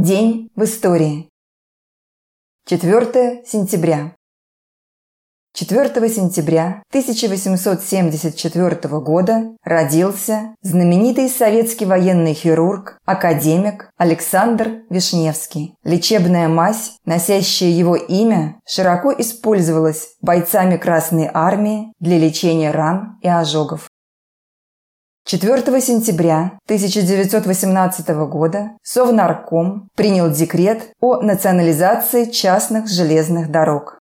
День в истории. 4 сентября. 4 сентября 1874 года родился знаменитый советский военный хирург, академик Александр Вишневский. Лечебная мазь, носящая его имя, широко использовалась бойцами Красной Армии для лечения ран и ожогов. 4 сентября 1918 года Совнарком принял декрет о национализации частных железных дорог.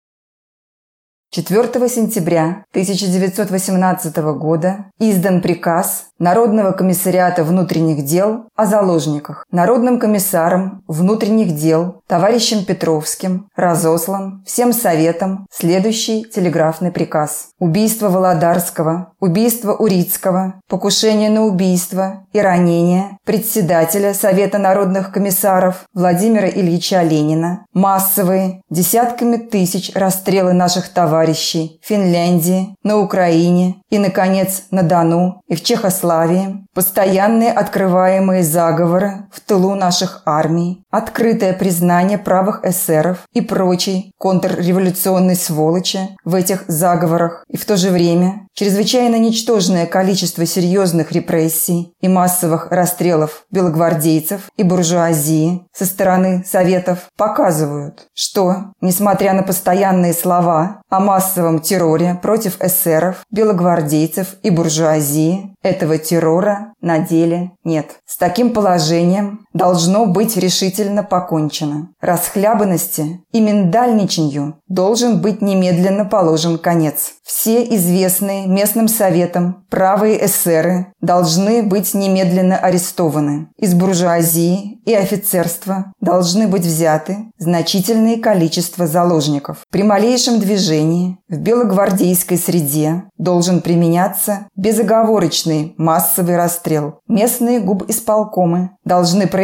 4 сентября 1918 года издан приказ Народного комиссариата внутренних дел о заложниках. Народным комиссаром внутренних дел товарищем Петровским разослан всем советам следующий телеграфный приказ. Убийство Володарского, убийство Урицкого, покушение на убийство и ранение председателя Совета народных комиссаров Владимира Ильича Ленина, массовые, десятками тысяч расстрелы наших товарищей в Финляндии, на Украине и, наконец, на Дону и в Чехославии, постоянные открываемые заговоры в тылу наших армий, открытое признание правых эсеров и прочей контрреволюционной сволочи в этих заговорах. И в то же время чрезвычайно ничтожное количество серьезных репрессий и массовых расстрелов белогвардейцев и буржуазии со стороны Советов показывают, что, несмотря на постоянные слова о массовом терроре против эсеров, белогвардейцев и буржуазии, этого террора на деле нет. С таким положением должно быть решительно покончено. Расхлябанности и миндальничанью должен быть немедленно положен конец. Все известные местным советам правые эсеры должны быть немедленно арестованы. Из буржуазии и офицерства должны быть взяты значительное количество заложников. При малейшем движении в белогвардейской среде должен применяться безоговорочный массовый расстрел. Местные губисполкомы должны проявлять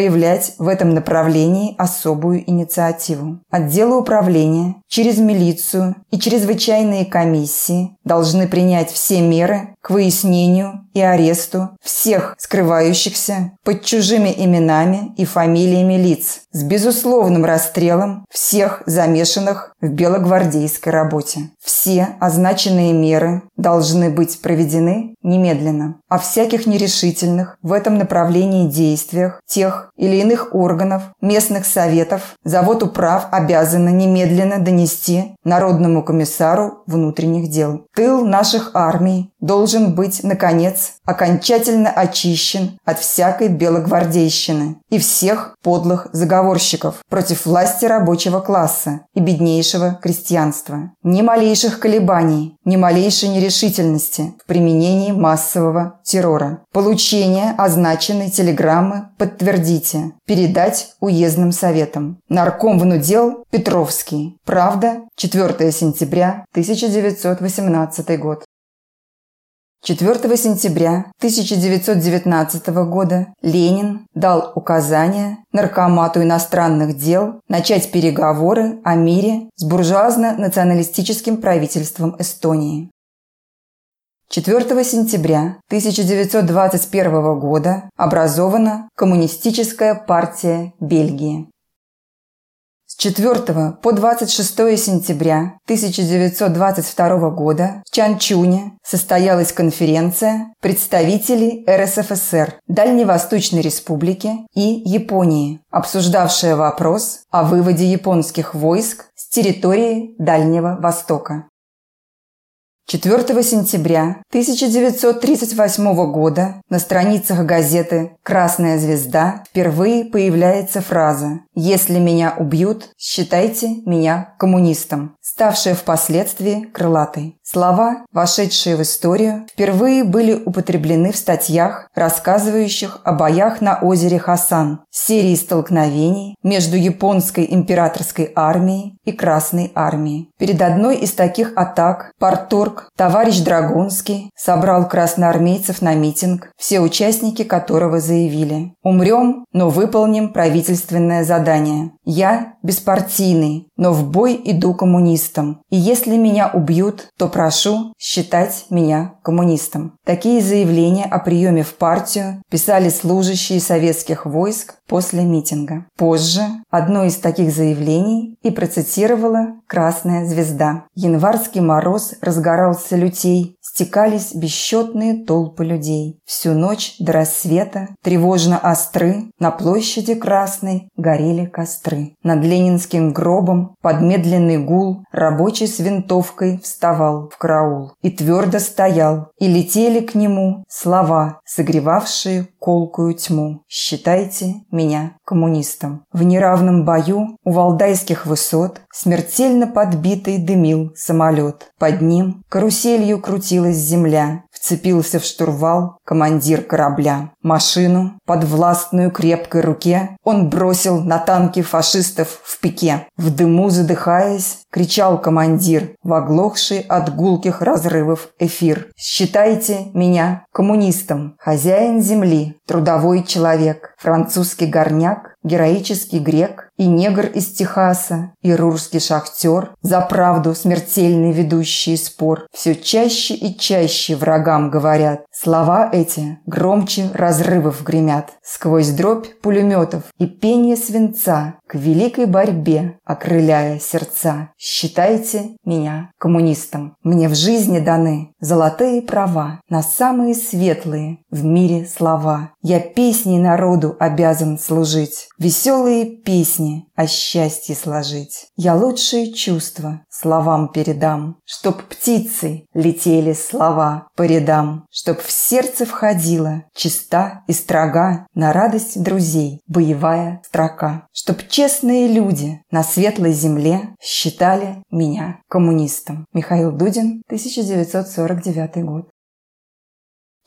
в этом направлении особую инициативу. Отделы управления через милицию и чрезвычайные комиссии должны принять все меры выяснению и аресту всех скрывающихся под чужими именами и фамилиями лиц с безусловным расстрелом всех замешанных в белогвардейской работе. Все означенные меры должны быть проведены немедленно. О всяких нерешительных в этом направлении действиях тех или иных органов, местных советов, завод управ обязаны немедленно донести Народному комиссару внутренних дел. Тыл наших армий должен быть, наконец, окончательно очищен от всякой белогвардейщины и всех подлых заговорщиков против власти рабочего класса и беднейшего крестьянства. Ни малейших колебаний, ни малейшей нерешительности в применении массового террора. Получение означенной телеграммы подтвердите. Передать уездным советам. Нарком внудел Петровский. Правда, 4 сентября 1918 год. 4 сентября 1919 года Ленин дал указание Наркомату иностранных дел начать переговоры о мире с буржуазно-националистическим правительством Эстонии. 4 сентября 1921 года образована Коммунистическая партия Бельгии. 4 по 26 сентября 1922 года в Чанчуне состоялась конференция представителей РСФСР, Дальневосточной Республики и Японии, обсуждавшая вопрос о выводе японских войск с территории Дальнего Востока. 4 сентября 1938 года на страницах газеты «Красная звезда» впервые появляется фраза «Если меня убьют, считайте меня коммунистом», ставшая впоследствии крылатой. Слова, вошедшие в историю, впервые были употреблены в статьях, рассказывающих о боях на озере Хасан, серии столкновений между японской императорской армией и Красной армией. Перед одной из таких атак Парторг товарищ Драгунский собрал красноармейцев на митинг, все участники которого заявили «Умрем, но выполним правительственное задание». Я беспартийный, но в бой иду коммунистом. И если меня убьют, то прошу считать меня коммунистом. Такие заявления о приеме в партию писали служащие советских войск после митинга. Позже одно из таких заявлений и процитировала «Красная звезда». Январский мороз разгорался лютей, стекались бесчетные толпы людей. Всю ночь до рассвета, тревожно остры, на площади Красной горели костры. Над ленинским гробом под медленный гул рабочий с винтовкой вставал в караул. И твердо стоял, и летели к нему слова, согревавшие колкую тьму. Считайте меня коммунистом. В неравном бою у валдайских высот смертельно подбитый дымил самолет. Под ним каруселью крутилась земля. Вцепился в штурвал командир корабля. Машину под властную крепкой руке он бросил на танки фашистов в пике. В дыму задыхаясь, кричал командир в оглохший от гулких разрывов эфир. «Считайте меня коммунистом, хозяин земли, трудовой человек, французский горняк, героический грек и негр из Техаса, и рурский шахтер, за правду смертельный ведущий спор. Все чаще и чаще врагам говорят. Слова эти громче разрывов гремят. Сквозь дробь пулеметов и пение свинца к великой борьбе, окрыляя сердца. Считайте меня коммунистом. Мне в жизни даны золотые права на самые светлые в мире слова. Я песней народу обязан служить. Веселые песни о счастье сложить. Я лучшие чувства словам передам, Чтоб птицы летели слова по рядам, Чтоб в сердце входила чиста и строга На радость друзей боевая строка, Чтоб честные люди на светлой земле Считали меня коммунистом. Михаил Дудин, 1949 год.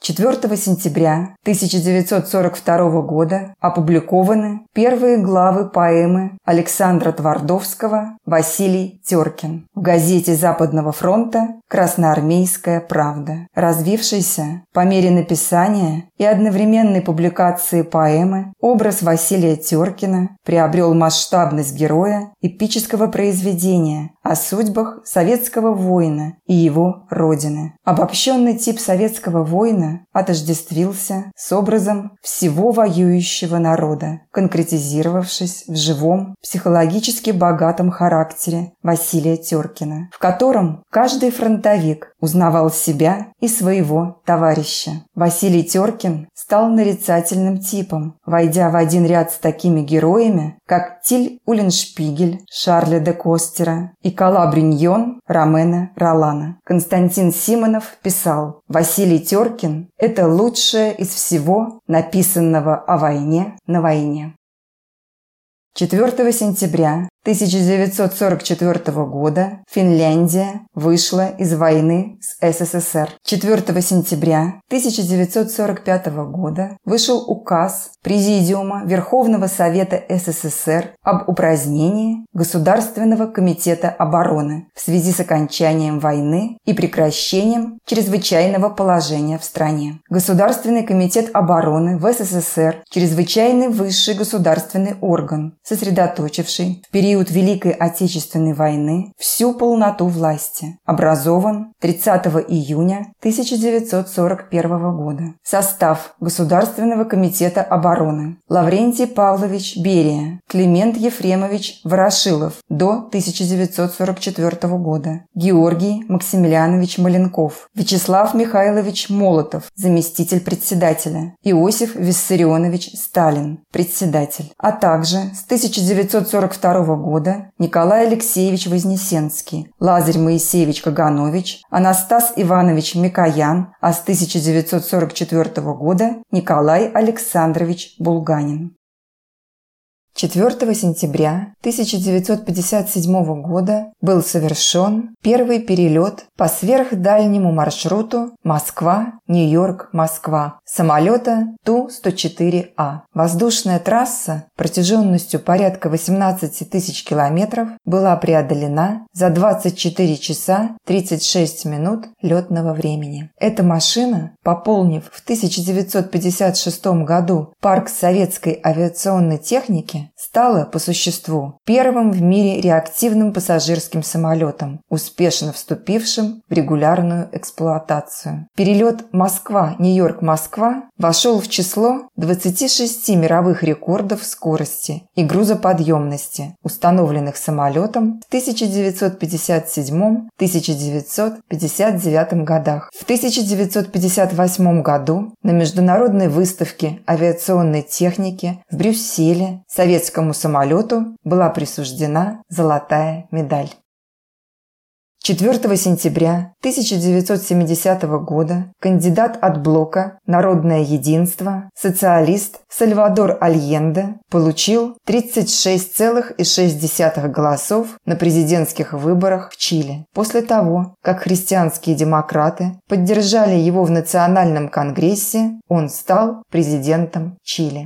4 сентября 1942 года опубликованы первые главы поэмы Александра Твардовского «Василий Теркин» в газете Западного фронта «Красноармейская правда», развившейся по мере написания и одновременной публикации поэмы образ Василия Теркина приобрел масштабность героя эпического произведения о судьбах советского воина и его родины. Обобщенный тип советского воина отождествился с образом всего воюющего народа, конкретизировавшись в живом, психологически богатом характере Василия Теркина, в котором каждый фронтовик узнавал себя и своего товарища. Василий Теркин стал нарицательным типом, войдя в один ряд с такими героями, как Тиль Уллиншпигель, Шарля де Костера и Калабриньон Ромена Ролана. Константин Симонов писал «Василий Теркин это лучшее из всего написанного о войне на войне. 4 сентября 1944 года Финляндия вышла из войны с СССР. 4 сентября 1945 года вышел указ Президиума Верховного Совета СССР об упразднении Государственного комитета обороны в связи с окончанием войны и прекращением чрезвычайного положения в стране. Государственный комитет обороны в СССР – чрезвычайный высший государственный орган, сосредоточивший в период период Великой Отечественной войны всю полноту власти. Образован 30 июня 1941 года. Состав Государственного комитета обороны. Лаврентий Павлович Берия, Климент Ефремович Ворошилов до 1944 года. Георгий Максимилианович Маленков. Вячеслав Михайлович Молотов, заместитель председателя. Иосиф Виссарионович Сталин, председатель. А также с 1942 года Николай Алексеевич Вознесенский, Лазарь Моисеевич Каганович, Анастас Иванович Микоян, а с 1944 года Николай Александрович Булганин. 4 сентября 1957 года был совершен первый перелет по сверхдальнему маршруту Москва-Нью-Йорк-Москва самолета Ту-104А. Воздушная трасса протяженностью порядка 18 тысяч километров была преодолена за 24 часа 36 минут летного времени. Эта машина, пополнив в 1956 году парк советской авиационной техники, стало, по существу, первым в мире реактивным пассажирским самолетом, успешно вступившим в регулярную эксплуатацию. Перелет Москва-Нью-Йорк-Москва вошел в число 26 мировых рекордов скорости и грузоподъемности, установленных самолетом в 1957-1959 годах. В 1958 году на международной выставке авиационной техники в Брюсселе советскому самолету была присуждена золотая медаль. 4 сентября 1970 года кандидат от блока «Народное единство», социалист Сальвадор Альенде получил 36,6 голосов на президентских выборах в Чили после того, как христианские демократы поддержали его в Национальном конгрессе, он стал президентом Чили.